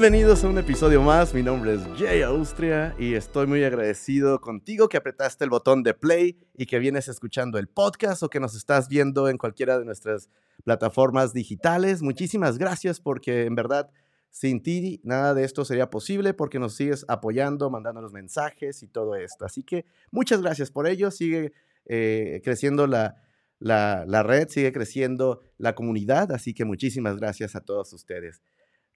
Bienvenidos a un episodio más. Mi nombre es Jay Austria y estoy muy agradecido contigo que apretaste el botón de play y que vienes escuchando el podcast o que nos estás viendo en cualquiera de nuestras plataformas digitales. Muchísimas gracias porque en verdad sin ti nada de esto sería posible porque nos sigues apoyando, mandando los mensajes y todo esto. Así que muchas gracias por ello. Sigue eh, creciendo la, la, la red, sigue creciendo la comunidad. Así que muchísimas gracias a todos ustedes.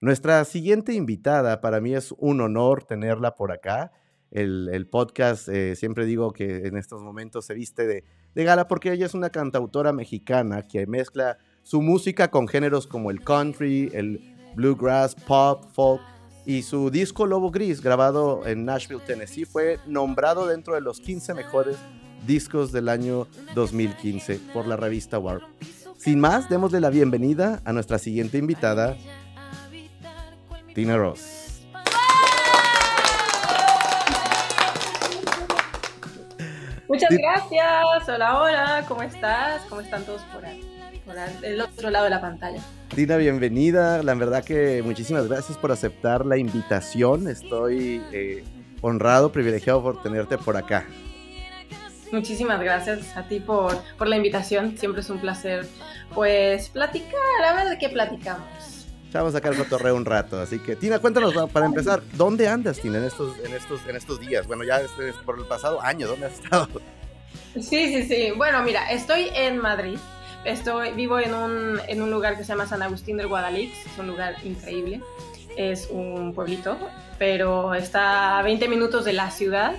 Nuestra siguiente invitada, para mí es un honor tenerla por acá. El, podcast, eh, siempre digo que en estos momentos se viste de, gala porque ella es una cantautora mexicana que mezcla su música con géneros como el country, el bluegrass, pop, folk. Y su disco Lobo Gris, grabado en Nashville, Tennessee, fue nombrado dentro de los 15 mejores discos del año 2015 por la revista Warp. Sin más, démosle la bienvenida a nuestra siguiente invitada, Tina Ross. Muchas gracias. Hola, hola. ¿Cómo estás? ¿Cómo están todos por ahí? Por el otro lado de la pantalla. Tina, bienvenida. La verdad que muchísimas gracias por aceptar la invitación. Estoy eh, honrado, privilegiado por tenerte por acá. Muchísimas gracias a ti por, por la invitación. Siempre es un placer, pues, platicar. A ver de qué platicamos vamos a sacar el cotorreo un rato. Así que, Tina, cuéntanos para empezar, ¿dónde andas, Tina, en estos, en estos, en estos días? Bueno, ya este, por el pasado año, ¿dónde has estado? Sí, sí, sí. Bueno, mira, estoy en Madrid. Estoy, vivo en un, en un lugar que se llama San Agustín del Guadalix. Es un lugar increíble. Es un pueblito, pero está a 20 minutos de la ciudad.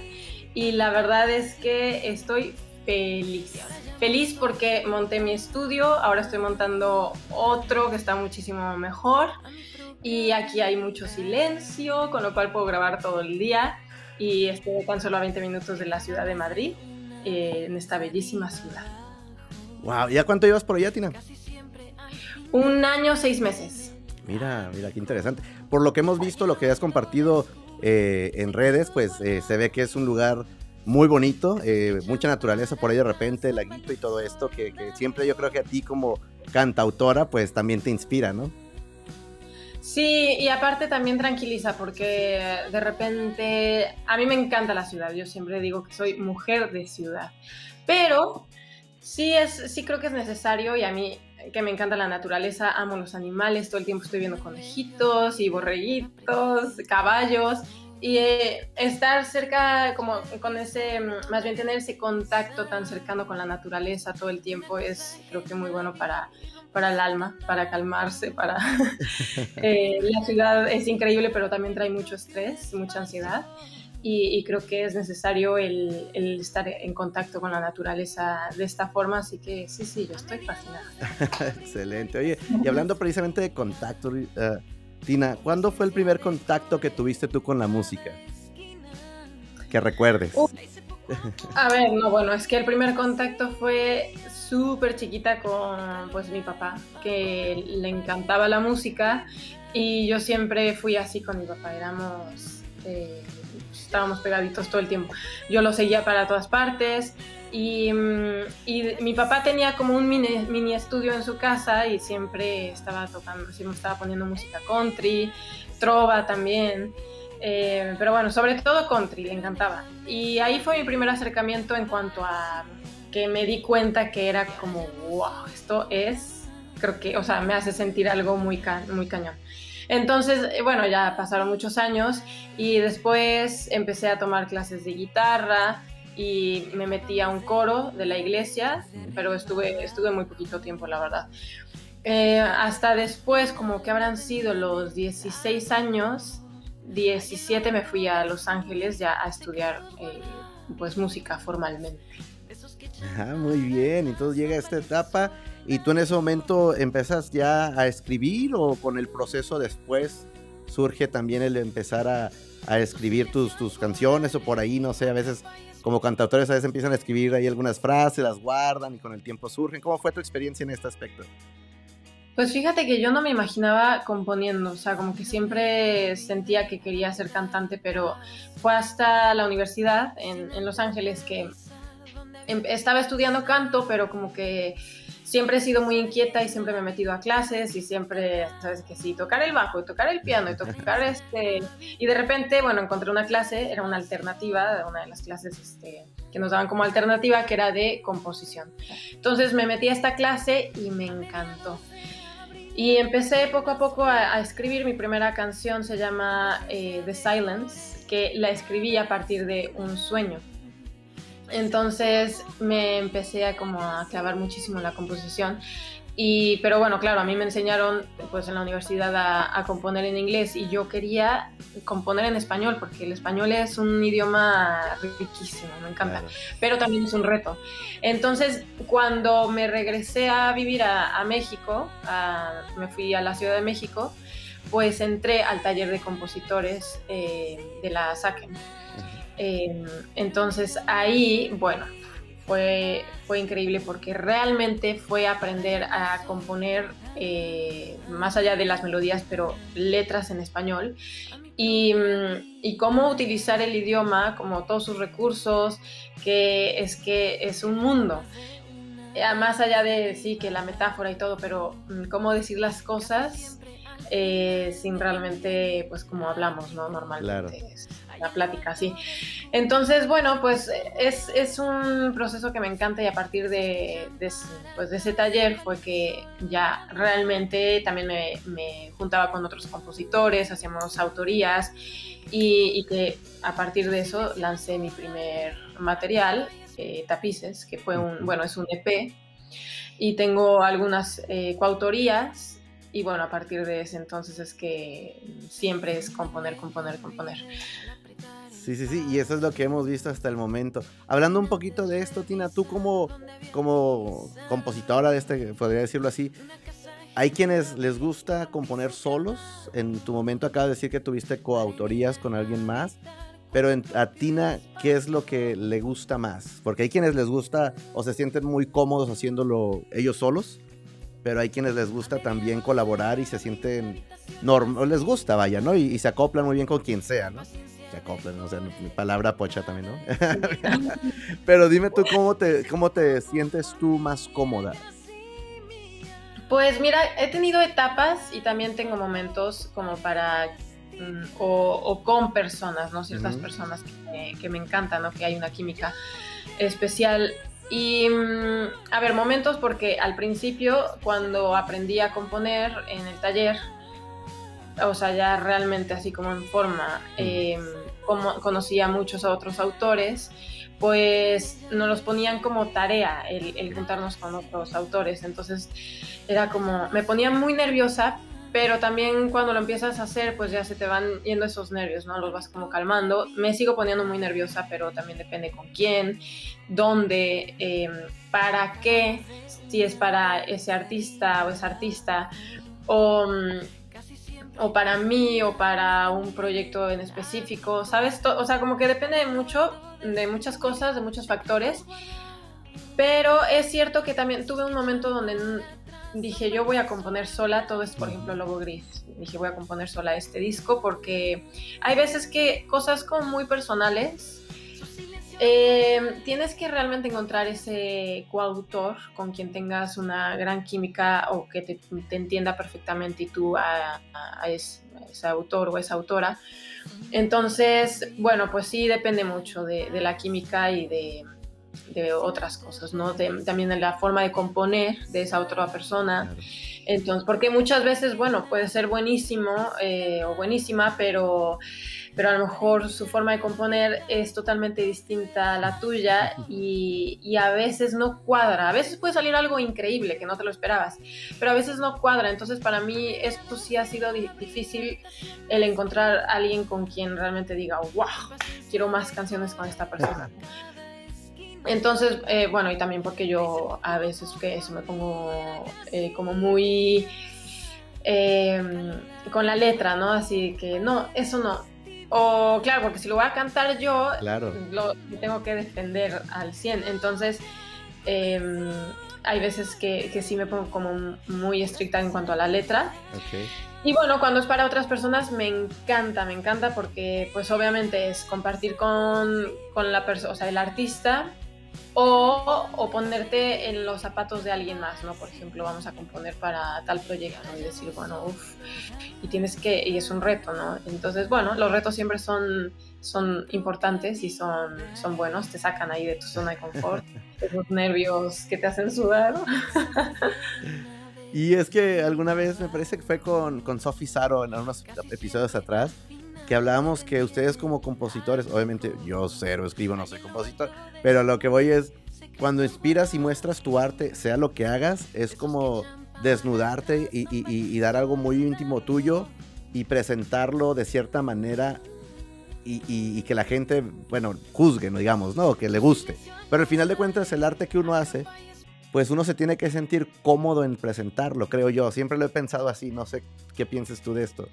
Y la verdad es que estoy feliz Feliz porque monté mi estudio, ahora estoy montando otro que está muchísimo mejor y aquí hay mucho silencio, con lo cual puedo grabar todo el día y estoy tan solo a 20 minutos de la ciudad de Madrid, eh, en esta bellísima ciudad. Wow, ¿ya cuánto llevas por allá, Tina? Un año, seis meses. Mira, mira, qué interesante. Por lo que hemos visto, lo que has compartido eh, en redes, pues eh, se ve que es un lugar muy bonito, eh, mucha naturaleza por ahí de repente, el laguito y todo esto, que, siempre yo creo que a ti como cantautora, pues también te inspira, ¿no? Sí, y aparte también tranquiliza porque de repente a mí me encanta la ciudad, yo siempre digo que soy mujer de ciudad, pero sí, es, sí creo que es necesario y a mí que me encanta la naturaleza, amo los animales, todo el tiempo estoy viendo conejitos y borreguitos, caballos, y eh, estar cerca, como con ese, mm, más bien tener ese contacto tan cercano con la naturaleza todo el tiempo es creo que muy bueno para, para el alma, para calmarse, para... Eh, la ciudad es increíble, pero también trae mucho estrés, mucha ansiedad. Y, creo que es necesario el, el, estar en contacto con la naturaleza de esta forma, así que sí, sí, yo estoy fascinada. Excelente. Oye, y hablando precisamente de contacto, uh, ¿cuándo fue el primer contacto que tuviste tú con la música? Que recuerdes. a ver, no, bueno, es que el primer contacto fue súper chiquita con pues mi papá, que le encantaba la música y yo siempre fui así con mi papá, éramos, eh, estábamos pegaditos todo el tiempo. Yo lo seguía para todas partes y, mm, y, mi papá tenía como un mini, mini, estudio en su casa y siempre estaba tocando, siempre estaba poniendo música country, trova también. Eh, pero bueno, sobre todo country, le encantaba. Y ahí fue mi primer acercamiento en cuanto a que me di cuenta que era como, wow, esto es, creo que, o sea, me hace sentir algo muy, muy cañón. Entonces, eh, bueno, ya pasaron muchos años y después empecé a tomar clases de guitarra, y me metí a un coro de la iglesia, pero estuve, estuve muy poquito tiempo, la verdad. Eh, hasta después, como que habrán sido los 16 años, 17 me fui a Los Ángeles ya a estudiar eh, pues música formalmente. Ah, muy bien, entonces llega esta etapa y tú en ese momento empiezas ya a escribir o con el proceso después surge también el empezar a, a escribir tus, tus canciones o por ahí, no sé, a veces como cantautores a veces empiezan a escribir ahí algunas frases, las guardan y con el tiempo surgen. ¿Cómo fue tu experiencia en este aspecto? Pues fíjate que yo no me imaginaba componiendo, o sea, como que siempre sentía que quería ser cantante, pero fue hasta la universidad en, Los Ángeles que em, estaba estudiando canto, pero como que siempre he sido muy inquieta y siempre me he metido a clases y siempre, sabes que sí, tocar el bajo y tocar el piano y tocar este... Y de repente, bueno, encontré una clase, era una alternativa, una de las clases este, que nos daban como alternativa, que era de composición. Entonces me metí a esta clase y me encantó. Y empecé poco a poco a, escribir. Mi primera canción se llama eh, The Silence, que la escribí a partir de un sueño. Entonces me empecé a como a clavar muchísimo en la composición. Y, pero bueno, claro, a mí me enseñaron pues en la universidad a, componer en inglés y yo quería componer en español porque el español es un idioma riquísimo, me encanta, pero también es un reto. Entonces, cuando me regresé a vivir a, México, me fui a la Ciudad de México, pues entré al taller de compositores eh, de la SACEM. Em, entonces ahí, bueno, fue, fue increíble porque realmente fue aprender a componer eh, más allá de las melodías, pero letras en español. Y, y, cómo utilizar el idioma, como todos sus recursos, que es que es un mundo. Eh, más allá de sí, que la metáfora y todo, pero mm, cómo decir las cosas eh, sin realmente, pues como hablamos, ¿no? Normalmente. Claro la plática, sí. Entonces, bueno, pues es, es, un proceso que me encanta y a partir de, pues, de ese taller fue que ya realmente también me, me juntaba con otros compositores, hacíamos autorías y, y, que a partir de eso lancé mi primer material, eh, Tapices, que fue un, bueno, es un EP y tengo algunas eh, coautorías y bueno, a partir de ese entonces es que siempre es componer, componer, componer. Sí, sí, sí, y eso es lo que hemos visto hasta el momento. Hablando un poquito de esto, Tina, tú como, como compositora de este, podría decirlo así, hay quienes les gusta componer solos. En tu momento acabas de decir que tuviste coautorías con alguien más. Pero a Tina, ¿qué es lo que le gusta más? Porque hay quienes les gusta o se sienten muy cómodos haciéndolo ellos solos, pero hay quienes les gusta también colaborar y se sienten, norm les gusta, vaya, ¿no? Y, y, se acoplan muy bien con quien sea, ¿no? O sea, mi palabra pocha también, ¿no? Pero dime tú cómo te, cómo te sientes tú más cómoda. Pues mira, he tenido etapas y también tengo momentos como para mm, o, con personas, ¿no? Ciertas personas que me, encantan, ¿no? Que hay una química especial. Y, mm, a ver, momentos porque al principio, cuando aprendí a componer en el taller, o sea, ya realmente así como en forma, eh, como conocía a muchos otros autores, pues nos los ponían como tarea el, juntarnos con otros autores. Entonces era como, me ponía muy nerviosa, pero también cuando lo empiezas a hacer, pues ya se te van yendo esos nervios, ¿no? Los vas como calmando. Me sigo poniendo muy nerviosa, pero también depende con quién, dónde, em, para qué, si es para ese artista o esa artista, o mm, o para mí o para un proyecto en específico, ¿sabes? O sea, como que depende de mucho, de muchas cosas, de muchos factores. Pero es cierto que también tuve un momento donde dije, yo voy a componer sola todo esto, por ejemplo, Lobo Gris. Dije, voy a componer sola este disco porque hay veces que cosas como muy personales eh, tienes que realmente encontrar ese coautor con quien tengas una gran química o que te, entienda perfectamente y tú a, ese, autor o esa autora. Entonces, bueno, pues sí depende mucho de, la química y de, otras cosas, ¿no? también de la forma de componer de esa otra persona. Entonces, porque muchas veces, bueno, puede ser buenísimo eh, o buenísima, pero pero a lo mejor su forma de componer es totalmente distinta a la tuya y, a veces no cuadra. A veces puede salir algo increíble que no te lo esperabas, pero a veces no cuadra. Entonces para mí esto sí ha sido difícil el encontrar a alguien con quien realmente diga, wow, quiero más canciones con esta persona. Entonces, eh, bueno, y también porque yo a veces que eso me pongo eh, como muy... Em, con la letra, ¿no? Así que no, eso no, o claro, porque si lo voy a cantar yo, lo tengo que defender al 100. Entonces, em, hay veces que, que, sí me pongo como muy estricta en cuanto a la letra. Y bueno, cuando es para otras personas me encanta, me encanta porque pues obviamente es compartir con, con la persona, o sea, el artista o, o, ponerte en los zapatos de alguien más, ¿no? Por ejemplo, vamos a componer para tal proyecto y decir, bueno, uff, y tienes que, y es un reto, ¿no? Entonces, bueno, los retos siempre son, son importantes y son, son buenos, te sacan ahí de tu zona de confort, esos nervios que te hacen sudar. y es que alguna vez, me parece que fue con, con Sophie Saro en unos episodios atrás, que hablábamos que ustedes como compositores, obviamente yo cero escribo, no soy compositor, pero lo que voy es, cuando inspiras y muestras tu arte, sea lo que hagas, es como desnudarte y, dar algo muy íntimo tuyo y presentarlo de cierta manera y, que la gente, bueno, juzgue, ¿no? digamos, ¿no? Que le guste. Pero al final de cuentas, el arte que uno hace, pues uno se tiene que sentir cómodo en presentarlo, creo yo. Siempre lo he pensado así, no sé qué pienses tú de esto.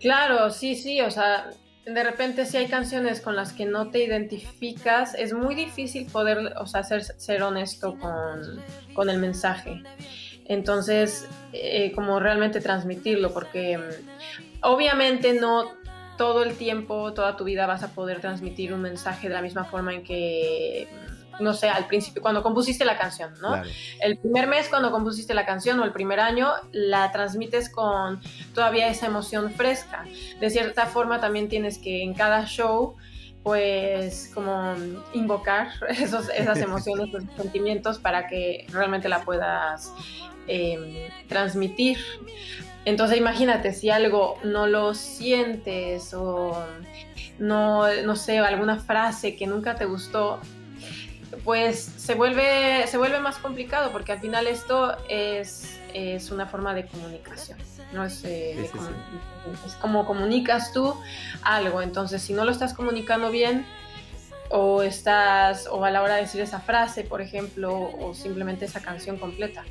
Claro, sí, sí, o sea, de repente si hay canciones con las que no te identificas, es muy difícil poder, o sea, ser, ser honesto con, el mensaje. Entonces, eh, como realmente transmitirlo, porque mm, obviamente no todo el tiempo, toda tu vida vas a poder transmitir un mensaje de la misma forma en que no sé, al principio, cuando compusiste la canción, ¿no? El primer mes cuando compusiste la canción o el primer año, la transmites con todavía esa emoción fresca. De cierta forma también tienes que en cada show pues como invocar esos, esas emociones, esos sentimientos para que realmente la puedas em, transmitir. Entonces imagínate, si algo no lo sientes o no, no sé, alguna frase que nunca te gustó, pues se vuelve, se vuelve más complicado porque al final esto es, es una forma de comunicación. ¿no? Es, eh, es, como comunicas tú algo. Entonces, si no lo estás comunicando bien, o estás, o a la hora de decir esa frase, por ejemplo, o simplemente esa canción completa,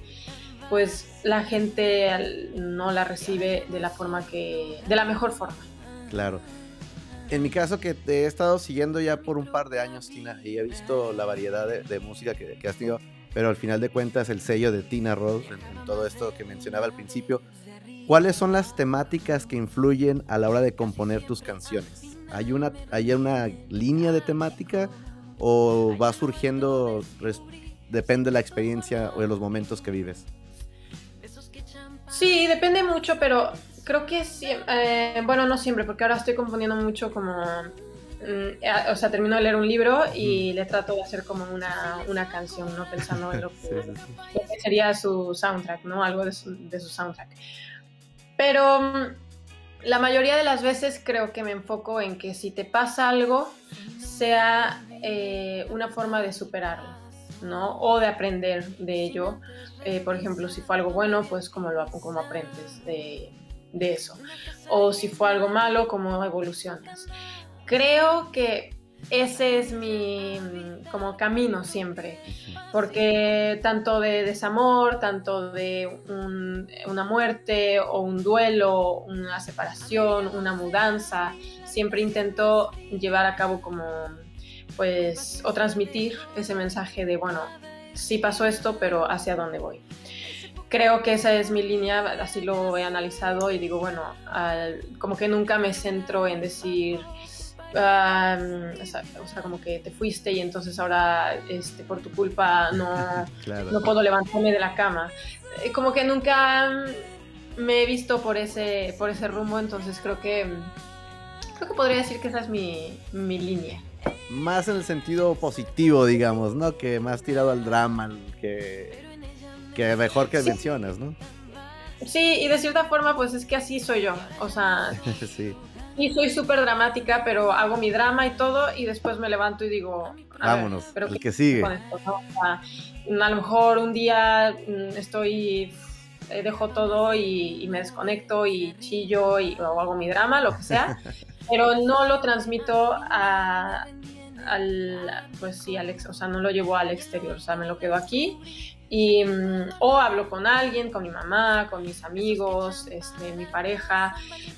pues la gente no la recibe de la forma que, de la mejor forma. Claro en mi caso, que te he estado siguiendo ya por un par de años, Tina, y he visto la variedad de, música que, has tenido, pero al final de cuentas, el sello de Tina Rose, en, todo esto que mencionaba al principio, ¿cuáles son las temáticas que influyen a la hora de componer tus canciones? ¿Hay una, hay una línea de temática o va surgiendo, depende de la experiencia o de los momentos que vives? Sí, depende mucho, pero creo que sí, eh, bueno, no siempre, porque ahora estoy componiendo mucho como, mm, eh, o sea, termino de leer un libro y le trato de hacer como una, una canción, ¿no? Pensando en lo que, sería su soundtrack, ¿no? Algo de su, de su soundtrack. Pero mm, la mayoría de las veces creo que me enfoco en que si te pasa algo, sea eh, una forma de superarlo, ¿no? O de aprender de ello. por ejemplo, si fue algo bueno, pues cómo lo cómo aprendes de, de eso. O si fue algo malo, cómo evolucionas. Creo que ese es mi como camino siempre, porque tanto de desamor, tanto de una muerte o un duelo, una separación, una mudanza, siempre intento llevar a cabo como pues o transmitir ese mensaje de bueno, sí pasó esto, pero hacia dónde voy creo que esa es mi línea, así lo he analizado y digo, bueno, como que nunca me centro en decir, o, sea, como que te fuiste y entonces ahora este, por tu culpa no, no puedo levantarme de la cama. Eh, como que nunca me he visto por ese, por ese rumbo, entonces creo que, creo que podría decir que esa es mi, mi línea. Más en el sentido positivo, digamos, ¿no? Que más tirado al drama, que que mejor que mencionas, ¿no? Sí, y de cierta forma, pues es que así soy yo. O sea, sí. Y soy súper dramática, pero hago mi drama y todo, y después me levanto y digo, vámonos, pero el que sigue. a lo mejor un día mm, estoy, eh, dejo todo y, me desconecto y chillo y, o hago mi drama, lo que sea, pero no lo transmito a, al, pues sí, Alex, o sea, no lo llevo al exterior, o sea, me lo quedo aquí y, mm, o hablo con alguien, con mi mamá, con mis amigos, este, mi pareja,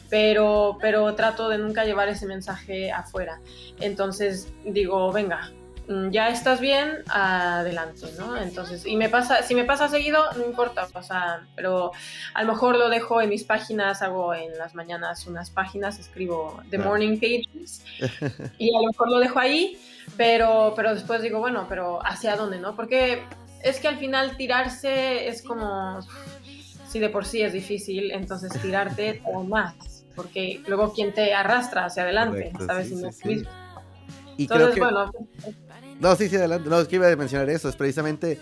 pero, pero trato de nunca llevar ese mensaje afuera. Entonces digo, venga, mm, ya estás bien, adelante, ¿no? Entonces, y me pasa, si me pasa seguido, no importa, o sea, pero a lo mejor lo dejo en mis páginas, hago en las mañanas unas páginas, escribo The Morning Pages, y a lo mejor lo dejo ahí, pero, pero después digo, bueno, pero ¿hacia dónde, no? Porque es que al final tirarse es como, si de por sí es difícil, entonces tirarte o más, porque luego quien te arrastra hacia adelante, ¿sabes? Y creo que... bueno. No, sí, sí, adelante. No, es que iba a mencionar eso. Es precisamente.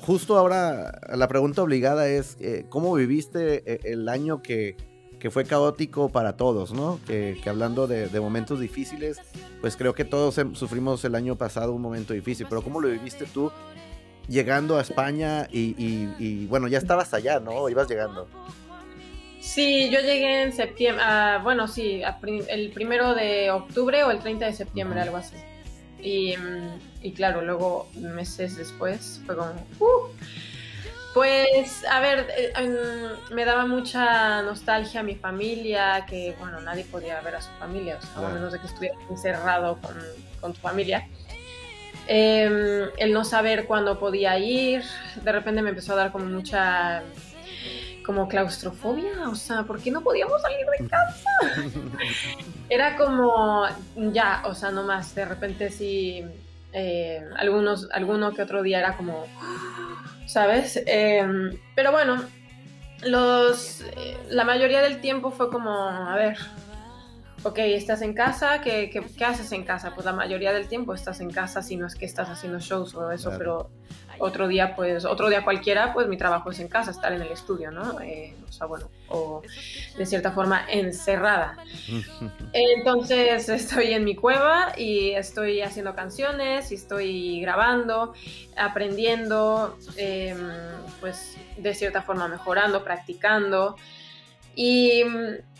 Justo ahora la pregunta obligada es: eh, ¿cómo viviste eh, el año que, que, fue caótico para todos, ¿no? Que, que hablando de, de, momentos difíciles, pues creo que todos sufrimos el año pasado un momento difícil. Pero ¿cómo lo viviste tú llegando a España y, y, y bueno, ya estabas allá, ¿no? Ibas llegando. Sí, yo llegué en septiembre, ah, bueno, sí, el primero de octubre o el 30 de septiembre, algo así. Y, mm, y, claro, luego meses después fue como, uh". pues, a ver, eh, me daba mucha nostalgia a mi familia, que bueno, nadie podía ver a su familia, o sea, a menos de que estuviera encerrado con, con tu familia. Em, el no saber cuándo podía ir, de repente me empezó a dar como mucha como claustrofobia, o sea, ¿por qué no podíamos salir de casa? Era como, ya, o sea, no más, de repente sí, eh, algunos, alguno que otro día era como, ¿sabes? Em, pero bueno, los, eh, la mayoría del tiempo fue como, a ver, ok, estás en casa, ¿qué, ¿qué, haces en casa? Pues la mayoría del tiempo estás en casa, si no es que estás haciendo shows o eso, pero otro día, pues, otro día cualquiera, pues mi trabajo es en casa, estar en el estudio, ¿no? Eh, o sea, bueno, o de cierta forma encerrada. Entonces estoy en mi cueva y estoy haciendo canciones y estoy grabando, aprendiendo, em, pues de cierta forma mejorando, practicando. Y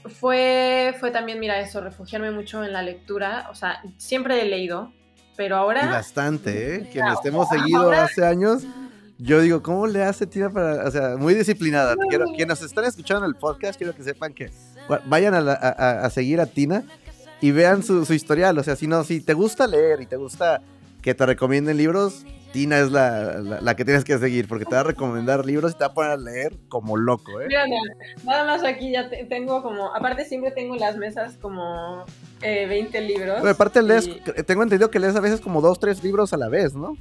fue, fue también, mira, eso, refugiarme mucho en la lectura. O sea, siempre he leído, pero ahora... bastante, ¿eh? Quienes estemos seguido hace años, yo digo, ¿cómo le hace Tina para...? O sea, muy disciplinada. Quiero, quienes están escuchando el podcast, quiero que sepan que vayan a, seguir a Tina y vean su, su, historial. O sea, si no, si te gusta leer y te gusta que te recomienden libros, Tina es la, la, que tienes que seguir porque te va a recomendar libros y te va a poner a leer como loco, ¿eh? Mira, nada más aquí ya tengo como, aparte siempre tengo en las mesas como 20 eh, libros. Pero aparte lees, tengo entendido que lees a veces como dos, tres libros a la vez, ¿no?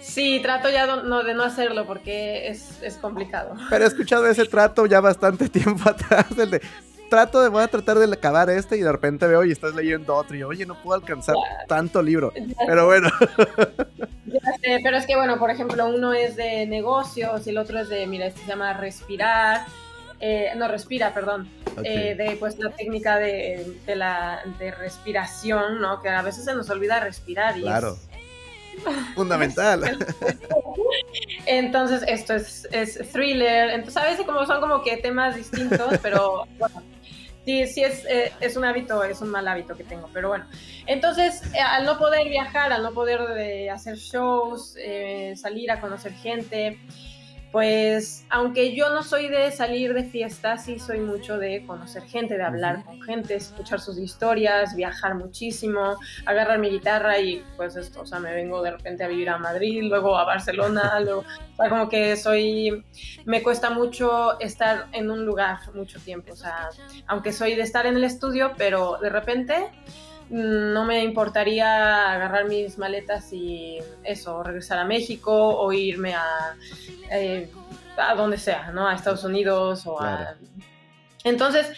Sí, trato ya no, de no hacerlo porque es, es, complicado. Pero he escuchado ese trato ya bastante tiempo atrás, el de trato de, voy a tratar de acabar este y de repente veo y estás leyendo otro y oye, no puedo alcanzar tanto libro. Pero bueno. pero es que bueno, por ejemplo, uno es de negocios y el otro es de, mira, este se llama respirar. Eh, no, respira, perdón. Eh, de pues la técnica de, de, la de respiración, ¿no? Que a veces se nos olvida respirar. Y claro. Fundamental. Entonces, esto es, es, thriller. Entonces, a veces como son como que temas distintos, pero bueno, sí, sí es, eh, es, un hábito, es un mal hábito que tengo, pero bueno. Entonces, eh, al no poder viajar, al no poder eh, hacer shows, salir a conocer gente, pues aunque yo no soy de salir de fiesta, sí soy mucho de conocer gente, de hablar con gente, escuchar sus historias, viajar muchísimo, agarrar mi guitarra y pues esto, o sea, me vengo de repente a vivir a Madrid, luego a Barcelona, luego, o sea, como que soy, me cuesta mucho estar en un lugar mucho tiempo, o sea, aunque soy de estar en el estudio, pero de repente no me importaría agarrar mis maletas y eso, regresar a México o irme a, eh, a donde sea, ¿no? A Estados Unidos o a... Entonces,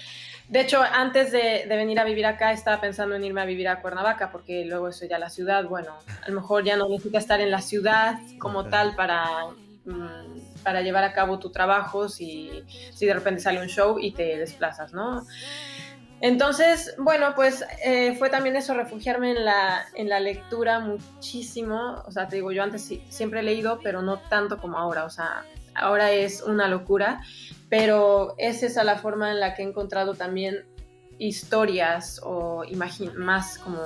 de hecho, antes de, venir a vivir acá, estaba pensando en irme a vivir a Cuernavaca, porque luego eso ya la ciudad, bueno, a lo mejor ya no necesita estar en la ciudad como tal para, mm, para llevar a cabo tu trabajo si, si de repente sale un show y te desplazas, ¿no? Entonces, bueno, pues eh, fue también eso, refugiarme en la, en la lectura muchísimo. O sea, te digo, yo antes siempre he leído, pero no tanto como ahora. O sea, ahora es una locura, pero es esa la forma en la que he encontrado también historias o más como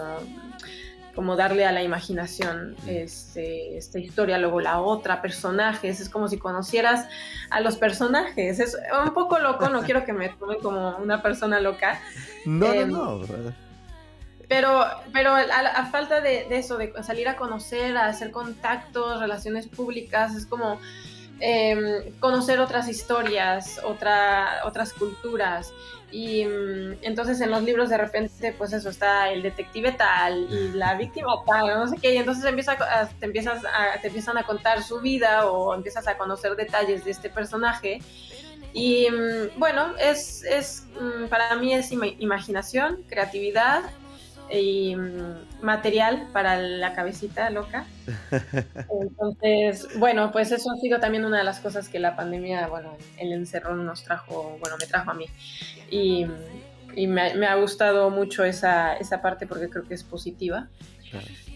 como darle a la imaginación este, esta historia, luego la otra, personajes, es como si conocieras a los personajes, es un poco loco, no quiero que me tomen como una persona loca. No, no, em, no. Pero, pero a, falta de, eso, de salir a conocer, a hacer contactos, relaciones públicas, es como em, conocer otras historias, otra, otras culturas. Y mm, entonces en los libros de repente, pues eso, está el detective tal y la víctima tal, no sé qué, y entonces empieza te, empiezas a, te empiezan a contar su vida o empiezas a conocer detalles de este personaje. Y mm, bueno, es, es mm, para mí es imaginación, creatividad y material para la cabecita loca. Entonces, bueno, pues eso ha sido también una de las cosas que la pandemia, bueno, el encerrón nos trajo, bueno, me trajo a mí. Y, y me, ha gustado mucho esa, esa parte porque creo que es positiva.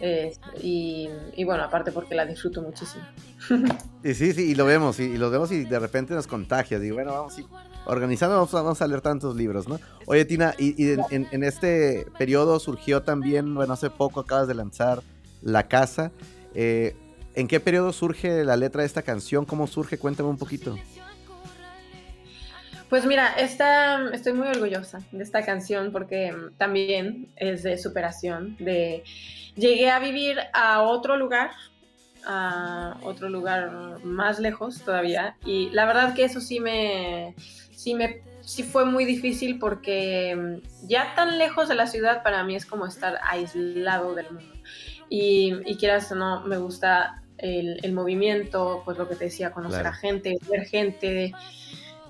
Eh, y, y, bueno, aparte porque la disfruto muchísimo. Y sí, sí, y lo vemos, y, lo vemos y de repente nos contagia. Digo, bueno, vamos, organizando vamos a, leer tantos libros, ¿no? Oye, Tina, y, en, este periodo surgió también, bueno, hace poco acabas de lanzar La Casa. Eh, ¿En qué periodo surge la letra de esta canción? ¿Cómo surge? Cuéntame un poquito. Pues mira, esta, estoy muy orgullosa de esta canción porque también es de superación, de llegué a vivir a otro lugar, a otro lugar más lejos todavía y la verdad que eso sí me, sí me sí fue muy difícil porque ya tan lejos de la ciudad para mí es como estar aislado del mundo. Y, y quieras o no, me gusta el, el, movimiento, pues lo que te decía, conocer a gente, ver gente.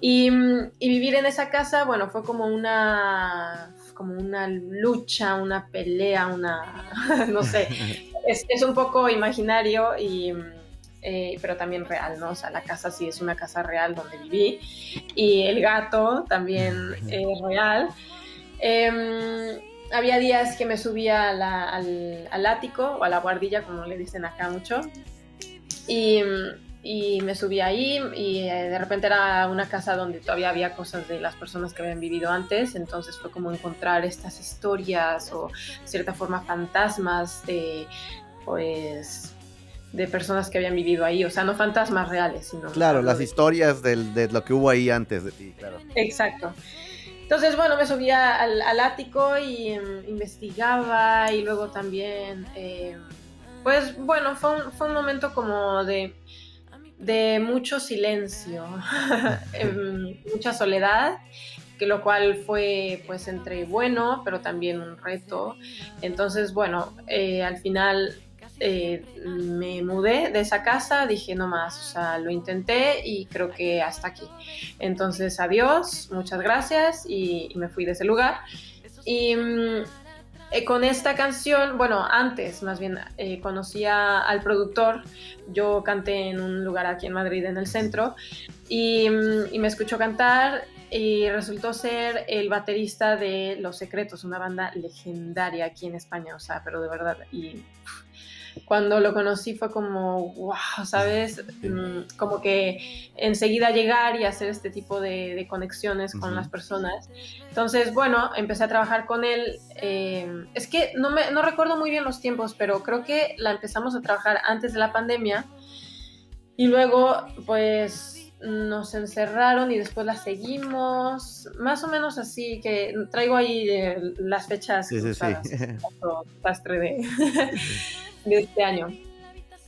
Y, y, vivir en esa casa, bueno, fue como una, como una lucha, una pelea, una, no sé, es, es un poco imaginario y, eh, pero también real, ¿no? O sea, la casa sí es una casa real donde viví y el gato también es real. Em, había días que me subía al, al, ático o a la guardilla, como le dicen acá mucho, y y me subí ahí y eh, de repente era una casa donde todavía había cosas de las personas que habían vivido antes, entonces fue como encontrar estas historias o de cierta forma fantasmas de pues de personas que habían vivido ahí, o sea, no fantasmas reales, sino... Claro, las historias del, de lo que hubo ahí antes de ti, claro. Exacto. Entonces, bueno, me subía al, al ático y em, investigaba y luego también, eh, pues bueno, fue un, fue un momento como de de mucho silencio, em, mucha soledad, que lo cual fue pues entre bueno, pero también un reto. Entonces, bueno, eh, al final eh, me mudé de esa casa, dije no más, o sea, lo intenté y creo que hasta aquí. Entonces, adiós, muchas gracias y, y me fui de ese lugar. Y mm, eh, con esta canción, bueno, antes más bien eh, conocía al productor, yo canté en un lugar aquí en Madrid, en el centro, y, mm, y, me escuchó cantar y resultó ser el baterista de Los Secretos, una banda legendaria aquí en España, o sea, pero de verdad, y cuando lo conocí fue como, wow, ¿sabes? Mm, como que enseguida llegar y hacer este tipo de, conexiones con las personas. Entonces, bueno, empecé a trabajar con él. Eh, es que no, me, no recuerdo muy bien los tiempos, pero creo que la empezamos a trabajar antes de la pandemia. Y luego, pues nos encerraron y después la seguimos, más o menos así, que traigo ahí eh, las fechas sí, sí, sí. de, de este año.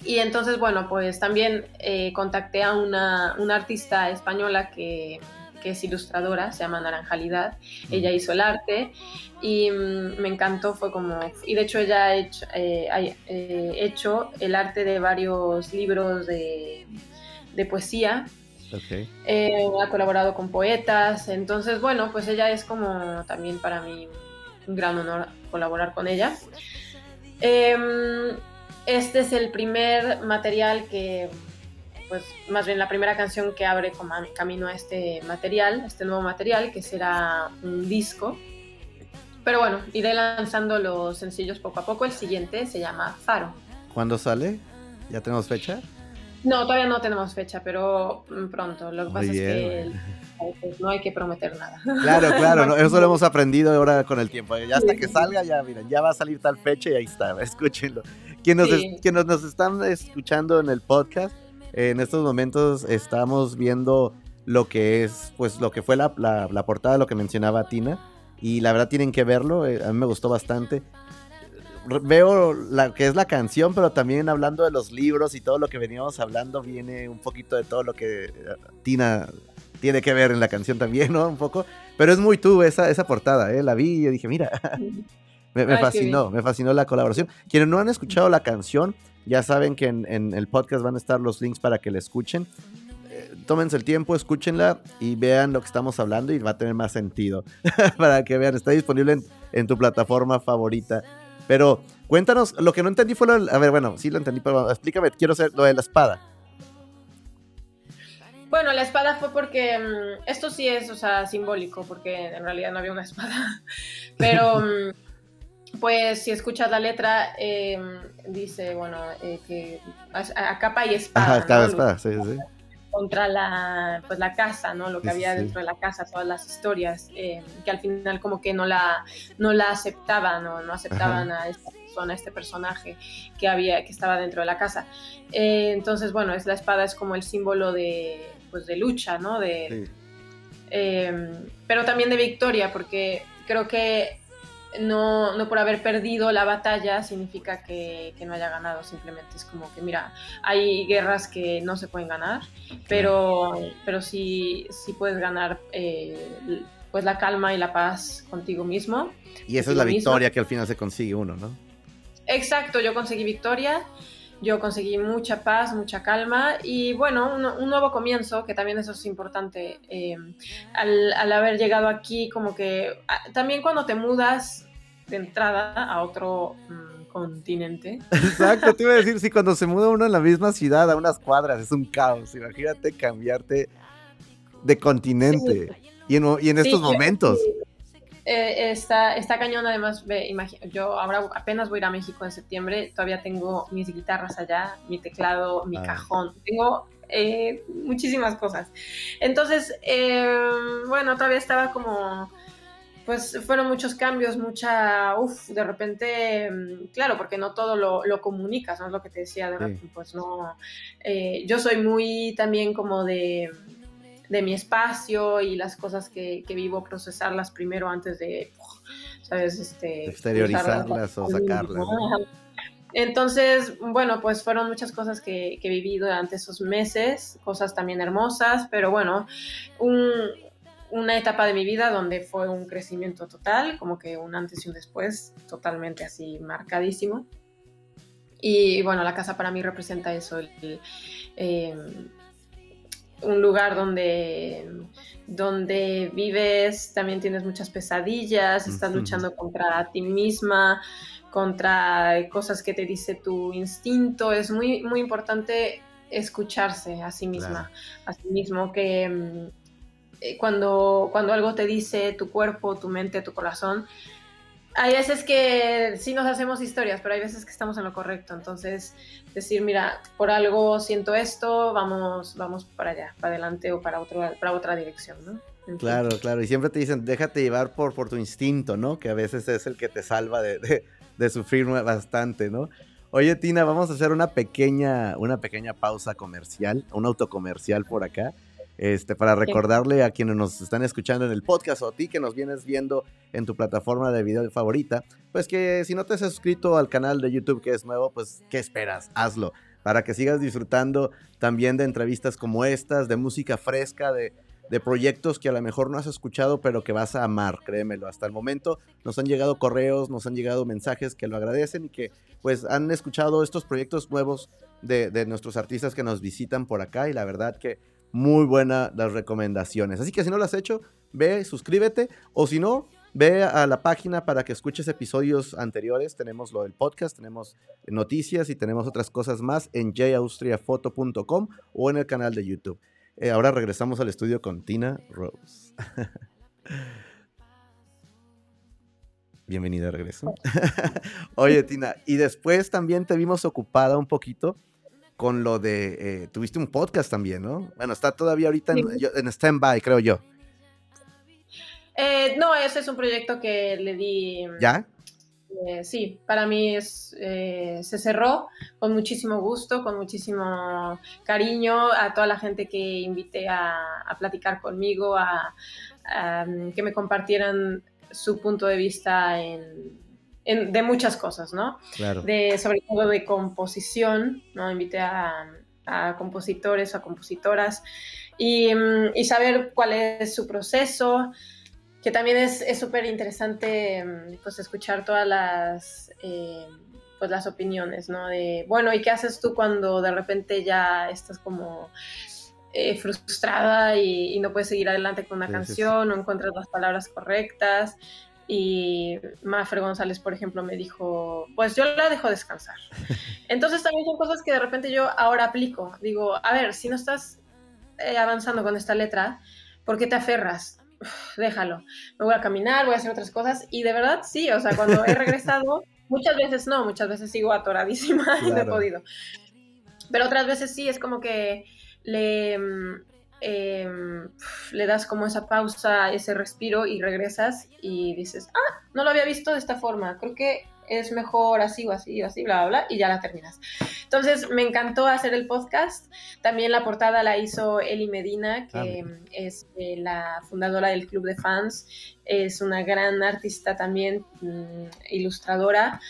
Y entonces, bueno, pues también eh, contacté a una, una artista española que, que, es ilustradora, se llama Naranjalidad. Ella hizo el arte y mm, me encantó, fue como... Y de hecho ella ha hecho, eh, ha, eh, hecho el arte de varios libros de, de poesía. Okay. ha colaborado con poetas, entonces, bueno, pues ella es como también para mí un gran honor colaborar con ella. Em, este es el primer material que, pues más bien la primera canción que abre camino a este material, este nuevo material, que será un disco. Pero bueno, iré lanzando los sencillos poco a poco. El siguiente se llama Faro. ¿Cuándo sale? ¿Ya tenemos fecha? No, todavía no tenemos fecha, pero pronto. Lo que pasa es que no hay que prometer nada. Claro, claro, eso lo hemos aprendido ahora con el tiempo. Ya hasta que salga, ya miren, ya va a salir tal fecha y ahí está, escúchenlo. Quienes nos, nos están escuchando en el podcast, en estos momentos estamos viendo lo que es, pues lo que fue la, la, portada, lo que mencionaba Tina. y la verdad tienen que verlo, eh, a mí me gustó bastante. Veo la que es la canción, pero también hablando de los libros y todo lo que veníamos hablando, viene un poquito de todo lo que eh, Tina tiene que ver en la canción también, ¿no? Un poco. Pero es muy tú esa, esa portada, ¿eh? La vi y yo dije, mira, me, fascinó, me fascinó la colaboración. Quienes no han escuchado la canción, ya saben que en, en el podcast van a estar los links para que la escuchen tómense el tiempo, escúchenla y vean lo que estamos hablando y va a tener más sentido. Para que vean, está disponible en, tu plataforma favorita. Pero cuéntanos, lo que no entendí fue lo A ver, bueno, sí lo entendí, pero explícame, quiero hacer lo de la espada. Bueno, la espada fue porque mm, esto sí es, o sea, simbólico, porque en realidad no había una espada. Pero, mm, pues, si escuchas la letra, em, dice, bueno, eh, que a, capa y espada. Ajá, capa espada, sí, sí contra la, pues, la casa, ¿no? Lo que había dentro de la casa, todas las historias, eh, que al final como que no la, no la aceptaban, ¿no? no aceptaban a esta persona, a este personaje que, había, que estaba dentro de la casa. Eh, entonces, bueno, es la espada es como el símbolo de, pues, de lucha, ¿no? De, eh, pero también de victoria, porque creo que no, no por haber perdido la batalla significa que, no haya ganado, simplemente es como que, mira, hay guerras que no se pueden ganar, pero, pero sí, sí puedes ganar eh, pues la calma y la paz contigo mismo. Y esa es la victoria que al final se consigue uno, ¿no? Exacto, yo conseguí victoria, yo conseguí mucha paz, mucha calma y bueno, un, nuevo comienzo, que también eso es importante. Eh, al, al, haber llegado aquí, como que ah, también cuando te mudas de entrada a otro mm, continente. Exacto, te iba a decir, si cuando se muda uno en la misma ciudad, a unas cuadras, es un caos. Imagínate cambiarte de continente y en, y en estos momentos. Eh, está, está cañón, además, ve, yo ahora apenas voy a ir a México en septiembre, todavía tengo mis guitarras allá, mi teclado, mi ah. cajón, tengo eh, muchísimas cosas. Entonces, eh, bueno, todavía estaba como pues fueron muchos cambios, mucha, uff, de repente, mm, claro, porque no todo lo, lo comunicas, ¿no? Es lo que te decía, de repente, pues no, eh, yo soy muy también como de, de mi espacio y las cosas que, que, vivo, procesarlas primero antes de, ¿sabes? Este, Exteriorizarlas o sacarlas. Entonces, bueno, pues fueron muchas cosas que, que viví durante esos meses, cosas también hermosas, pero bueno, un, una etapa de mi vida donde fue un crecimiento total, como que un antes y un después, totalmente así marcadísimo. Y bueno, la casa para mí representa eso, eh, un lugar donde, donde vives, también tienes muchas pesadillas, estás luchando contra ti misma, contra cosas que te dice tu instinto. Es muy, muy importante escucharse a sí misma, a sí mismo, que mm, eh, cuando, cuando algo te dice tu cuerpo, tu mente, tu corazón, hay veces que sí nos hacemos historias, pero hay veces que estamos en lo correcto. Entonces, decir, mira, por algo siento esto, vamos, vamos para allá, para adelante o para, otro, para otra dirección, ¿no? Claro, claro. Y siempre te dicen, déjate llevar por, por tu instinto, ¿no? Que a veces es el que te salva de, de, sufrir bastante, ¿no? Oye, Tina, vamos a hacer una pequeña, una pequeña pausa comercial, un autocomercial por acá. Este, para recordarle a quienes nos están escuchando en el podcast o a ti que nos vienes viendo en tu plataforma de video favorita, pues que si no te has suscrito al canal de YouTube que es nuevo, pues ¿qué esperas? Hazlo para que sigas disfrutando también de entrevistas como estas, de música fresca, de, de proyectos que a lo mejor no has escuchado, pero que vas a amar, créemelo. Hasta el momento nos han llegado correos, nos han llegado mensajes que lo agradecen y que pues han escuchado estos proyectos nuevos de, de nuestros artistas que nos visitan por acá y la verdad que muy buenas las recomendaciones. Así que si no lo has hecho, ve, suscríbete o si no, ve a la página para que escuches episodios anteriores. Tenemos lo del podcast, tenemos noticias y tenemos otras cosas más en jaustriafoto.com o en el canal de YouTube. Eh, ahora regresamos al estudio con Tina Rose. Bienvenida de regreso. Oye, Tina, y después también te vimos ocupada un poquito con lo de, eh, tuviste un podcast también, ¿no? Bueno, está todavía ahorita en, en stand-by, creo yo. Eh, no, ese es un proyecto que le di. ¿Ya? Eh, sí, para mí es, se cerró con muchísimo gusto, con muchísimo cariño a toda la gente que invité a, platicar conmigo, a, que me compartieran su punto de vista en, de muchas cosas, ¿no? Claro. De, sobre todo de composición, ¿no? Invité a, a compositores, a compositoras y, mm, y, saber cuál es su proceso, que también es súper interesante mm, pues escuchar todas las... Eh, pues las opiniones, ¿no? De, bueno, ¿y qué haces tú cuando de repente ya estás como eh, frustrada y, no puedes seguir adelante con una canción, no encuentras las palabras correctas? Y Mafre González, por ejemplo, me dijo, pues yo la dejo descansar. Entonces también son cosas que de repente yo ahora aplico. Digo, a ver, si no estás eh, avanzando con esta letra, ¿por qué te aferras? déjalo, me voy a caminar, voy a hacer otras cosas. Y de verdad, sí, o sea, cuando he regresado, muchas veces no, muchas veces sigo atoradísima y no he podido. Pero otras veces sí, es como que le, em, le das como esa pausa, ese respiro y regresas y dices, ah, no lo había visto de esta forma, creo que es mejor así o así o así, bla, bla, bla, y ya la terminas. Entonces, me encantó hacer el podcast. También la portada la hizo Eli Medina, que ah, es eh, la fundadora del Club de Fans. Es una gran artista también, mm, ilustradora,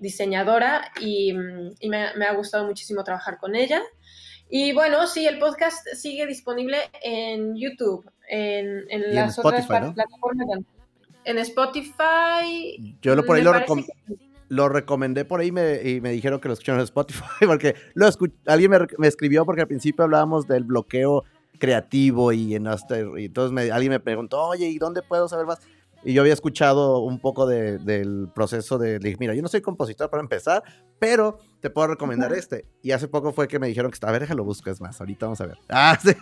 diseñadora, y, mm, me, ha gustado muchísimo trabajar con ella. Y bueno, sí, el podcast sigue disponible en YouTube, en, las otras plataformas. En Spotify. Yo lo por ahí lo, lo, recomendé por ahí me, y me dijeron que lo escucharon en Spotify, porque lo alguien me, escribió porque al principio hablábamos del bloqueo creativo y, en y entonces alguien me preguntó, oye, ¿y dónde puedo saber más? Y yo había escuchado un poco del proceso de, mira, yo no soy compositor para empezar, pero te puedo recomendar este. Y hace poco fue que me dijeron que está, a ver, déjalo busques más, ahorita vamos a ver. Ah, sí.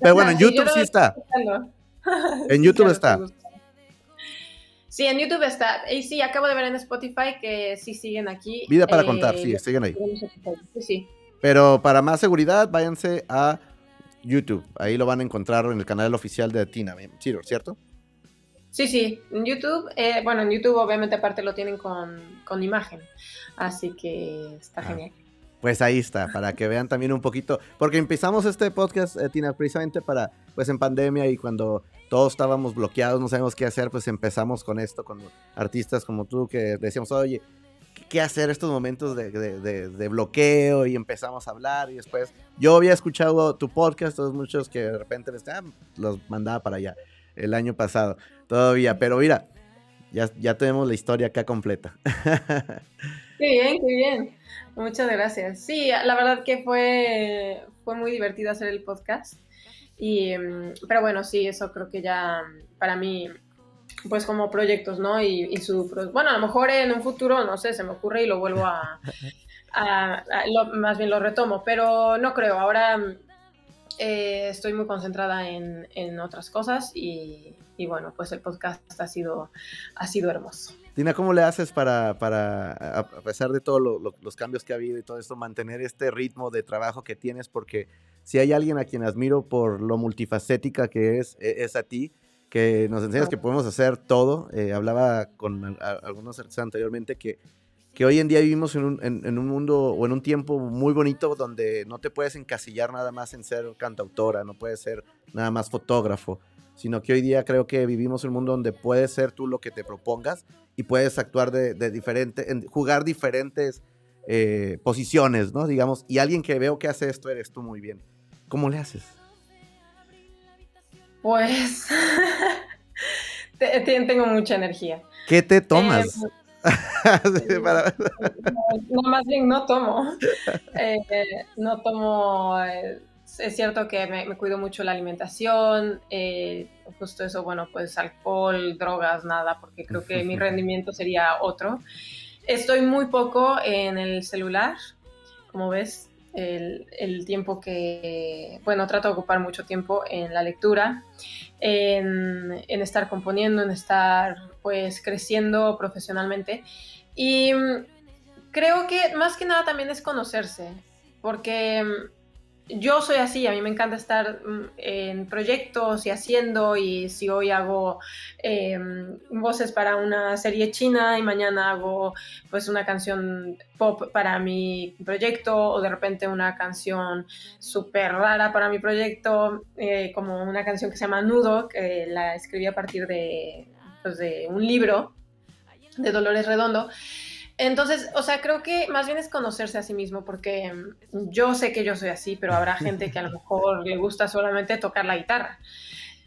Pero bueno, en YouTube sí está. En YouTube está. Sí, en YouTube está. Y sí, acabo de ver en Spotify que sí siguen aquí. Vida para contar, sí, eh, siguen ahí. Sí, sí. Pero para más seguridad, váyanse a YouTube. Ahí lo van a encontrar en el canal oficial de Tina, ¿cierto? Sí, sí, en YouTube, eh, bueno, en YouTube obviamente aparte lo tienen con, imagen, así que está ah, genial. Pues ahí está, para que vean también un poquito, porque empezamos este podcast, eh, Tina, precisamente para, pues en pandemia y cuando todos estábamos bloqueados, no sabemos qué hacer, pues empezamos con esto, con artistas como tú que decíamos, oye, ¿qué hacer estos momentos de, bloqueo? Y empezamos a hablar y después yo había escuchado tu podcast, todos muchos que de repente ah, los mandaba para allá el año pasado todavía, pero mira, ya, ya tenemos la historia acá completa. Qué bien, qué bien. Muchas gracias. Sí, la verdad que fue, fue muy divertido hacer el podcast. Y, mm, pero bueno, sí, eso creo que ya para mí, pues como proyectos, ¿no? Y, su, bueno, a lo mejor en un futuro, no sé, se me ocurre y lo vuelvo a, más bien lo retomo, pero no creo. Ahora eh, estoy muy concentrada en, en otras cosas y, y, bueno, pues el podcast ha sido, ha sido hermoso. Tina, ¿cómo le haces para, para a pesar de todos los cambios que ha habido y todo esto, mantener este ritmo de trabajo que tienes? Porque si hay alguien a quien admiro por lo multifacética que es, e, es a ti, que nos enseñas que podemos hacer todo. Eh, hablaba con algunos artistas anteriormente que que hoy en día vivimos en un, en, un, mundo o en un tiempo muy bonito donde no te puedes encasillar nada más en ser cantautora, no puedes ser nada más fotógrafo, sino que hoy día creo que vivimos en un mundo donde puedes ser tú lo que te propongas y puedes actuar de, de diferente, jugar diferentes eh, posiciones, ¿no? Digamos, y alguien que veo que hace esto eres tú muy bien. ¿Cómo le haces? Pues tengo mucha energía. ¿Qué te tomas? Eh, no, más bien no tomo. Eh, no tomo. Eh, es cierto que me, cuido mucho la alimentación. Eh, justo eso, bueno, pues alcohol, drogas, nada, porque creo que mi rendimiento sería otro. Estoy muy poco en el celular, como ves. El, tiempo que, bueno, trato de ocupar mucho tiempo en la lectura, en, en estar componiendo, en estar pues creciendo profesionalmente. Y mm, creo que más que nada también es conocerse, porque mm, yo soy así, a mí me encanta estar mm, en proyectos y haciendo, y si hoy hago em, voces para una serie china y mañana hago pues una canción pop para mi proyecto o de repente una canción súper rara para mi proyecto, eh, como una canción que se llama Nudo, que la escribí a partir de pues, de un libro de Dolores Redondo. Entonces, o sea, creo que más bien es conocerse a sí mismo, porque mm, yo sé que yo soy así, pero habrá gente que a lo mejor le gusta solamente tocar la guitarra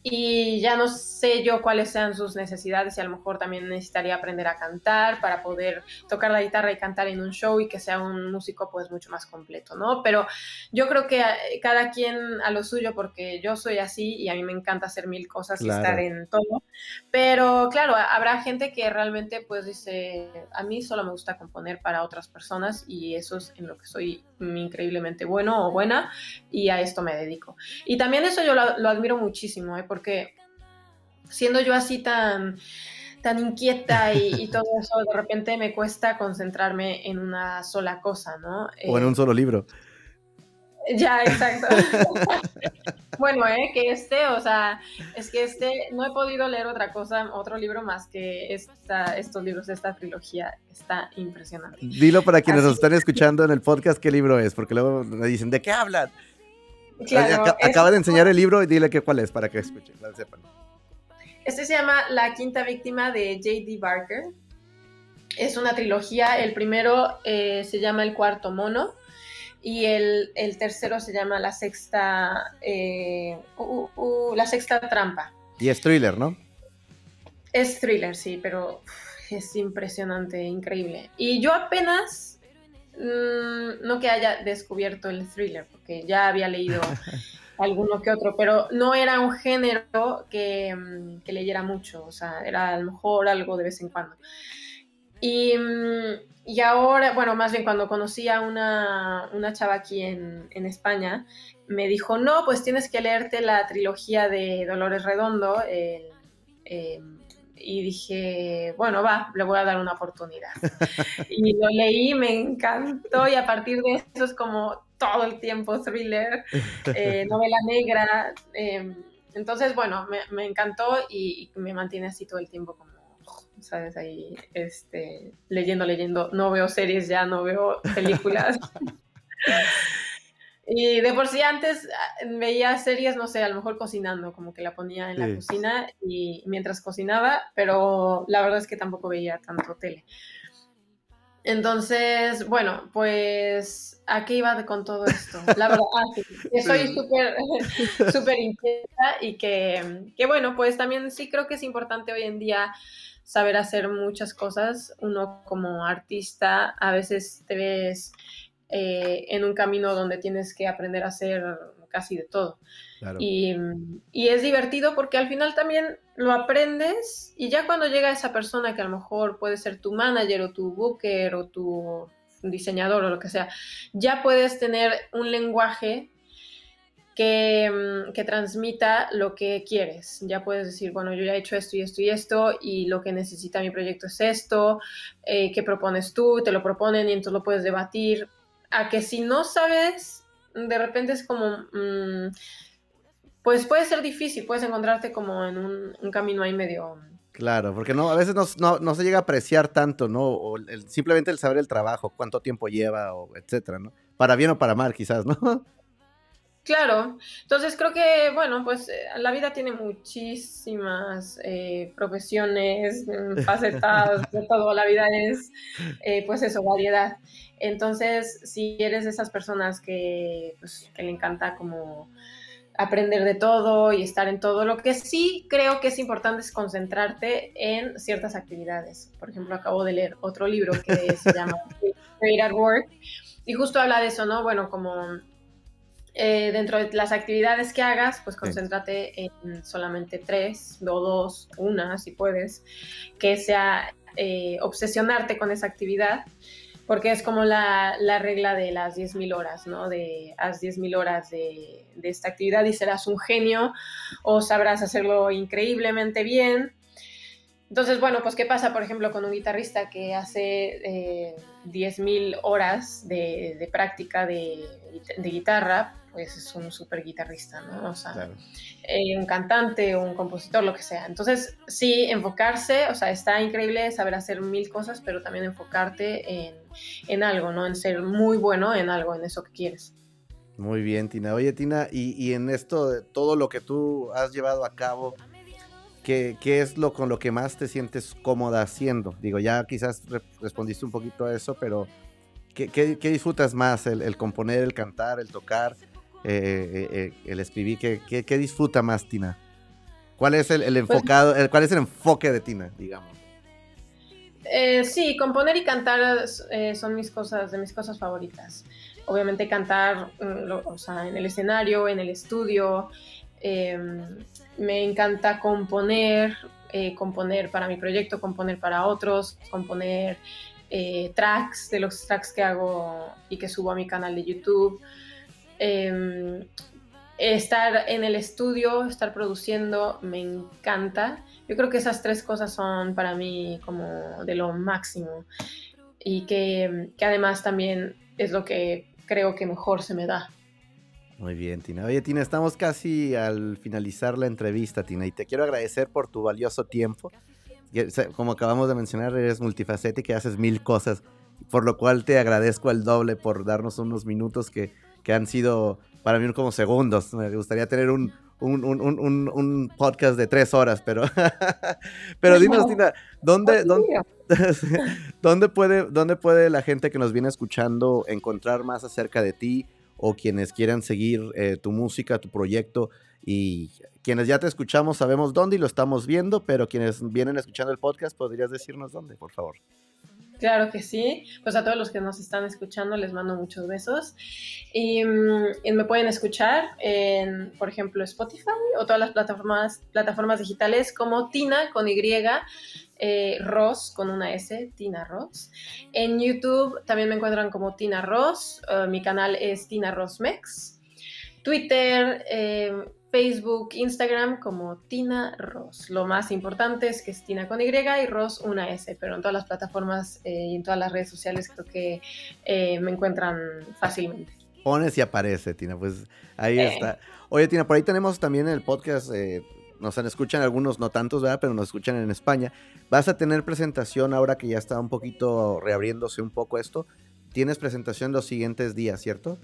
y ya no sé yo cuáles sean sus necesidades y a lo mejor también necesitaría aprender a cantar para poder tocar la guitarra y cantar en un show y que sea un músico pues mucho más completo, ¿no? Pero yo creo que eh, cada quien a lo suyo porque yo soy así y a mí me encanta hacer mil cosas y estar en todo, pero claro, habrá gente que realmente pues dice, a mí solo me gusta componer para otras personas y eso es en lo que soy increíblemente bueno o buena y a esto me dedico. Y también eso yo lo, lo admiro muchísimo, ¿eh? porque siendo yo así tan, tan inquieta y, todo eso, de repente me cuesta concentrarme en una sola cosa, ¿no? O en un eh, solo libro. Ya, exacto. bueno, ¿eh? que este, o sea, es que este, no he podido leer otra cosa, otro libro más que esta, estos libros, esta trilogía, está impresionante. Dilo para quienes nos están escuchando en el podcast qué libro es, porque luego me dicen, ¿de qué hablan? Acaba de enseñar el libro y dile que cuál es para que escuchen, sepan. Este se llama La quinta víctima de J.D. Barker. Es una trilogía. El primero eh, se llama El cuarto mono y el, tercero se llama La sexta, eh, uh, uh, uh, la sexta trampa. Y es thriller, ¿no? Es thriller, sí, pero es impresionante, increíble. Y yo apenas Mm, no que haya descubierto el thriller, porque ya había leído alguno que otro, pero no era un género que, mm, que, leyera mucho, o sea, era a lo mejor algo de vez en cuando. Y, mm, y ahora, bueno, más bien cuando conocí a una, una chava aquí en, en, España, me dijo, no, pues tienes que leerte la trilogía de Dolores Redondo, el, em, y dije, bueno, va, le voy a dar una oportunidad. y lo leí, me encantó y a partir de eso es como todo el tiempo thriller, eh, novela negra. Em, entonces, bueno, me, encantó y, me mantiene así todo el tiempo como, ¿sabes? Ahí, este, leyendo, leyendo. No veo series ya, no veo películas. Y de por sí antes ah, veía series, no sé, a lo mejor cocinando, como que la ponía en la cocina y mientras cocinaba, pero la verdad es que tampoco veía tanto tele. Entonces, bueno, pues, ¿a qué iba con todo esto? La verdad, ah, que soy súper, súper inquieta y que, que, bueno, pues también sí creo que es importante hoy en día saber hacer muchas cosas. Uno como artista a veces te ves eh, en un camino donde tienes que aprender a hacer casi de todo. Y, es divertido porque al final también lo aprendes y ya cuando llega esa persona que a lo mejor puede ser tu manager o tu booker o tu diseñador o lo que sea, ya puedes tener un lenguaje que, mm, que, transmita lo que quieres. Ya puedes decir, bueno, yo ya he hecho esto y esto y esto y lo que necesita mi proyecto es esto, eh, ¿qué propones tú? Te lo proponen y entonces lo puedes debatir a que si no sabes, de repente es como, mm, pues puede ser difícil, puedes encontrarte como en un, camino ahí medio... Claro, porque no, a veces no, se llega a apreciar tanto, ¿no? O simplemente el saber el trabajo, cuánto tiempo lleva, o etcétera, ¿no? Para bien o para mal, quizás, ¿no? Claro, entonces creo que, bueno, pues eh, la vida tiene muchísimas eh, profesiones, mm, facetas, de todo, la vida es, eh, pues eso, variedad. Entonces, si eres de esas personas que, pues, que le encanta como aprender de todo y estar en todo, lo que sí creo que es importante es concentrarte en ciertas actividades. Por ejemplo, acabo de leer otro libro que se llama Create at Work y justo habla de eso, ¿no? Bueno, como eh, dentro de las actividades que hagas, pues concéntrate en solamente tres, o dos, una, si puedes, que sea eh, obsesionarte con esa actividad, porque es como la, la regla de las 10.000 horas, ¿no? De haz 10.000 horas de, de esta actividad y serás un genio o sabrás hacerlo increíblemente bien entonces, bueno, pues ¿qué pasa, por ejemplo, con un guitarrista que hace eh, 10.000 horas de, práctica de, guitarra? Pues es un súper guitarrista, ¿no? O sea, eh, un cantante, un compositor, lo que sea. Entonces, sí, enfocarse, o sea, está increíble saber hacer mil cosas, pero también enfocarte en, algo, ¿no? En ser muy bueno en algo, en eso que quieres. Muy bien, Tina. Oye, Tina, y, y en esto, de todo lo que tú has llevado a cabo, ¿qué, es lo con lo que más te sientes cómoda haciendo? Digo, ya quizás respondiste un poquito a eso, pero ¿qué, disfrutas más? El, componer, el cantar, el tocar, eh, eh, el escribir? ¿Qué, disfruta más, Tina? ¿Cuál es el, pues enfocado, cuál es el enfoque de Tina, digamos? sí, componer y cantar son mis cosas, de mis cosas favoritas obviamente cantar mm, o sea, en el escenario, en el estudio. Em, me encanta componer, eh, componer para mi proyecto, componer para otros, componer eh, tracks de los tracks que hago y que subo a mi canal de YouTube. Em, estar en el estudio, estar produciendo, me encanta. Yo creo que esas tres cosas son para mí como de lo máximo y que, además también es lo que creo que mejor se me da. Muy bien, Tina. Oye, Tina, estamos casi al finalizar la entrevista, Tina, y te quiero agradecer por tu valioso tiempo. Como acabamos de mencionar, eres multifacética y haces mil cosas, por lo cual te agradezco el doble por darnos unos minutos que, que han sido para mí como segundos. Me gustaría tener un, un, un, un podcast de tres horas, pero, pero dinos, Tina, ¿dónde, dónde, ¿Dónde, puede, ¿Dónde puede la gente que nos viene escuchando encontrar más acerca de ti o quienes quieran seguir eh, tu música, tu proyecto? Y quienes ya te escuchamos sabemos dónde y lo estamos viendo, pero quienes vienen escuchando el podcast, ¿podrías decirnos dónde, por favor? Claro que sí. Pues a todos los que nos están escuchando les mando muchos besos. Y, mm, me pueden escuchar en, por ejemplo, Spotify o todas las plataformas, plataformas digitales como Tina con Y eh, Ross con una S, Tina Ross. En YouTube también me encuentran como Tina Ross. Eh, mi canal es Tina Ross Mex. Twitter, eh, Facebook, Instagram como Tina Ross. Lo más importante es que es Tina con Y y Ross una S, pero en todas las plataformas y en todas las redes sociales creo que me encuentran fácilmente. Pones y aparece, Tina, pues ahí está. Oye, Tina, por ahí tenemos también el podcast nos escuchan algunos, no tantos, ¿verdad? Pero nos escuchan en España. Vas a tener presentación ahora que ya está un poquito reabriéndose un poco esto. Tienes presentación los siguientes días, ¿cierto?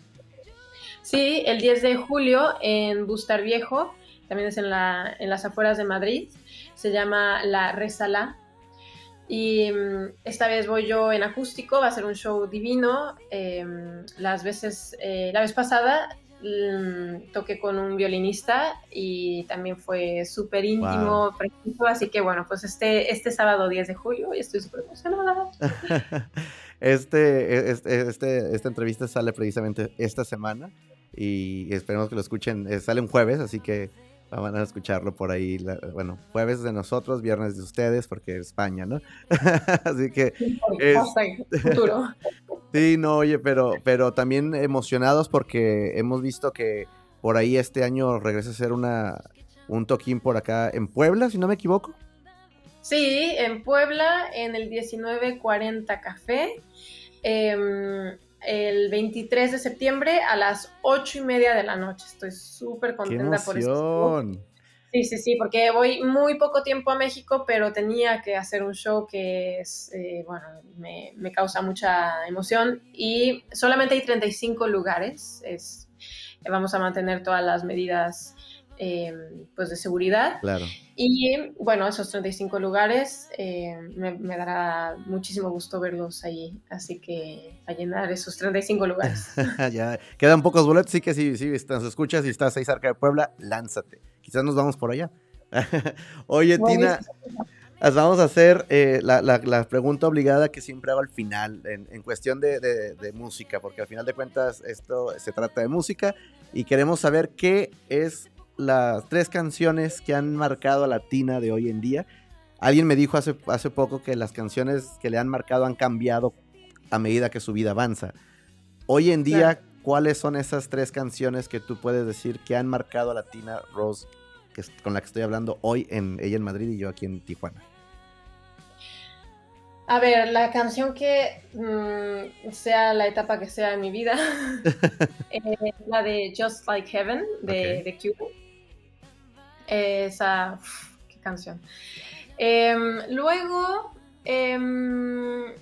Sí, el 10 de julio en Bustar Viejo, también es en, la, en las afueras de Madrid. Se llama La Resala. Y mm, esta vez voy yo en acústico, va a ser un show divino. Em, las veces, eh, la vez pasada Mm, toqué con un violinista y también fue súper íntimo, así que bueno, pues este, este sábado 10 de julio y estoy súper emocionada. Este, este, este, esta entrevista sale precisamente esta semana y esperemos que lo escuchen, eh, sale un jueves, así que van a escucharlo por ahí, bueno, jueves de nosotros, viernes de ustedes, porque España, ¿no? así que... Es, futuro. Sí, no, oye, pero, pero también emocionados porque hemos visto que por ahí este año regresa a ser una, un toquín por acá en Puebla, si no me equivoco. Sí, en Puebla, en el 1940 Café, em, el 23 de septiembre a las 8 y media de la noche. Estoy súper contenta por eso. Sí, sí, sí, porque voy muy poco tiempo a México, pero tenía que hacer un show que es, eh, bueno, me, me, causa mucha emoción y solamente hay 35 lugares, es, vamos a mantener todas las medidas eh, pues de seguridad. Claro. Y bueno, esos 35 lugares eh, me, me, dará muchísimo gusto verlos ahí, así que a llenar esos 35 lugares. ya, quedan pocos boletos, sí que si, si nos escuchas y estás ahí cerca de Puebla, lánzate quizás nos vamos por allá. Oye, Tina, vamos a hacer eh, la, pregunta obligada que siempre hago al final, en, cuestión de, música, porque al final de cuentas esto se trata de música y queremos saber qué es las tres canciones que han marcado a la Tina de hoy en día. Alguien me dijo hace, hace poco que las canciones que le han marcado han cambiado a medida que su vida avanza. Hoy en día, ¿cuáles son esas tres canciones que tú puedes decir que han marcado a la Tina Rose que con la que estoy hablando hoy en ella en Madrid y yo aquí en Tijuana? A ver, la canción que mm, sea la etapa que sea en mi vida es la de Just Like Heaven de, The Cube. Esa, qué canción. Em, luego, em,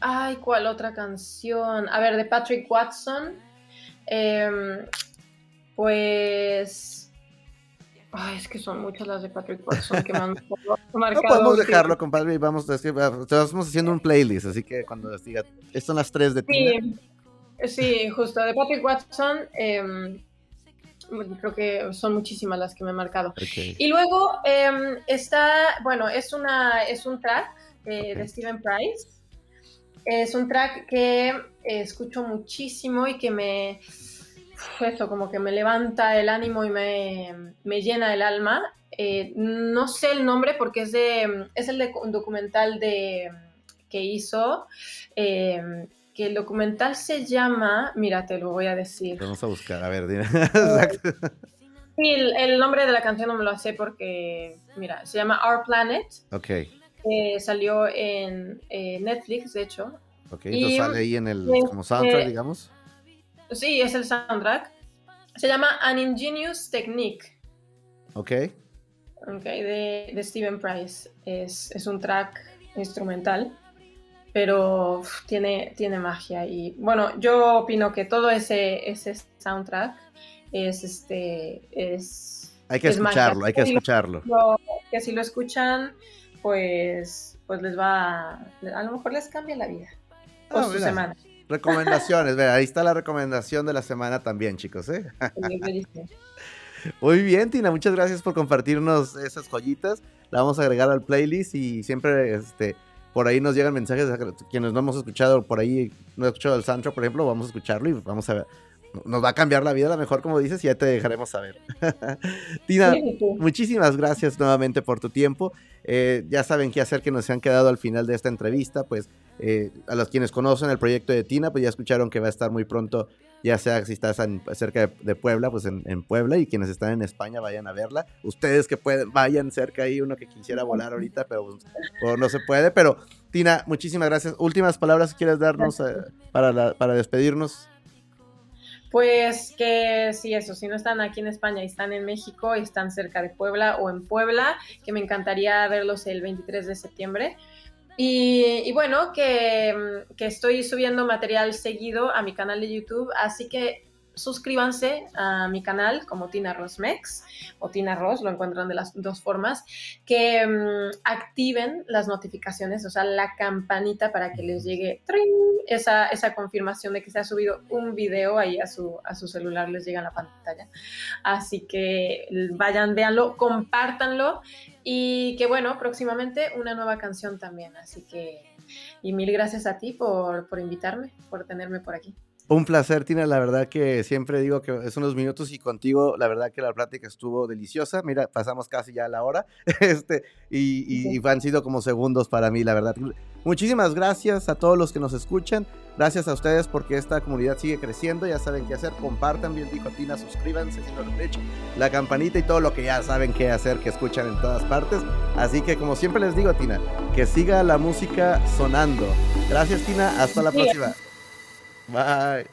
ay, ¿cuál otra canción? A ver, de Patrick Watson. Em, pues Ay, es que son muchas las de Patrick Watson que me han marcado. No podemos dejarlo, compadre, y vamos, estamos haciendo un playlist, así que cuando diga, estas son las tres de ti. Sí, justo, de Patrick Watson, creo que son muchísimas las que me han marcado. Y luego em, está, bueno, es, una, es un track eh, de Steven Price. Es un track que escucho muchísimo y que me, eso, como que me levanta el ánimo y me, me llena el alma. Eh, no sé el nombre porque es, de, es el de un documental de, que hizo. Eh, que el documental se llama, mira, te lo voy a decir. Vamos a buscar, a ver, dime. sí, el, nombre de la canción no me lo sé porque, mira, se llama Our Planet. Ok. salió en Netflix, de hecho. Ok, entonces sale ahí en el como soundtrack, digamos. Sí, es el soundtrack. Se llama An Ingenious Technique. Ok. Ok, de, de Steven Price. Es, es, un track instrumental, pero tiene, tiene magia. Y bueno, yo opino que todo ese, ese soundtrack es este. Es, hay que escucharlo, hay que escucharlo. que si lo escuchan, pues, pues les va. A, lo mejor les cambia la vida. O su semana. Recomendaciones, ahí está la recomendación de la semana también, chicos. ¿eh? Muy bien, Tina, muchas gracias por compartirnos esas joyitas. La vamos a agregar al playlist y siempre este, por ahí nos llegan mensajes de quienes no hemos escuchado por ahí, no he escuchado el Sancho, por ejemplo, vamos a escucharlo y vamos a ver. Nos va a cambiar la vida, a lo mejor, como dices, y ya te dejaremos saber. Tina, muchísimas gracias nuevamente por tu tiempo. Eh, ya saben qué hacer que nos han quedado al final de esta entrevista, pues eh, a los quienes conocen el proyecto de Tina, pues ya escucharon que va a estar muy pronto, ya sea si estás cerca de, Puebla, pues en, Puebla, y quienes están en España vayan a verla. Ustedes que pueden, vayan cerca ahí, uno que quisiera volar ahorita, pero pues, no se puede. Pero Tina, muchísimas gracias. Últimas palabras que quieres darnos eh, para, para despedirnos. Pues que sí, eso, si no están aquí en España y están en México y están cerca de Puebla o en Puebla, que me encantaría verlos el 23 de septiembre, y, bueno, que, que, estoy subiendo material seguido a mi canal de YouTube, así que suscríbanse a mi canal como Tina Rosmex o Tina Ross, lo encuentran de las dos formas, que mm, activen las notificaciones, o sea, la campanita para que les llegue esa, esa confirmación de que se ha subido un video ahí a su, a su celular, les llega a la pantalla. Así que vayan, véanlo, compártanlo y que bueno, próximamente una nueva canción también. Así que, y mil gracias a ti por, por invitarme, por tenerme por aquí. Un placer, Tina. La verdad que siempre digo que es unos minutos y contigo, la verdad que la plática estuvo deliciosa. Mira, pasamos casi ya la hora. Este, y, y, han sido como segundos para mí, la verdad. Muchísimas gracias a todos los que nos escuchan. Gracias a ustedes porque esta comunidad sigue creciendo. Ya saben qué hacer. Compartan, bien dijo Tina, suscríbanse si no lo han hecho. La campanita y todo lo que ya saben qué hacer, que escuchan en todas partes. Así que como siempre les digo, Tina, que siga la música sonando. Gracias, Tina. Hasta la próxima. Bye.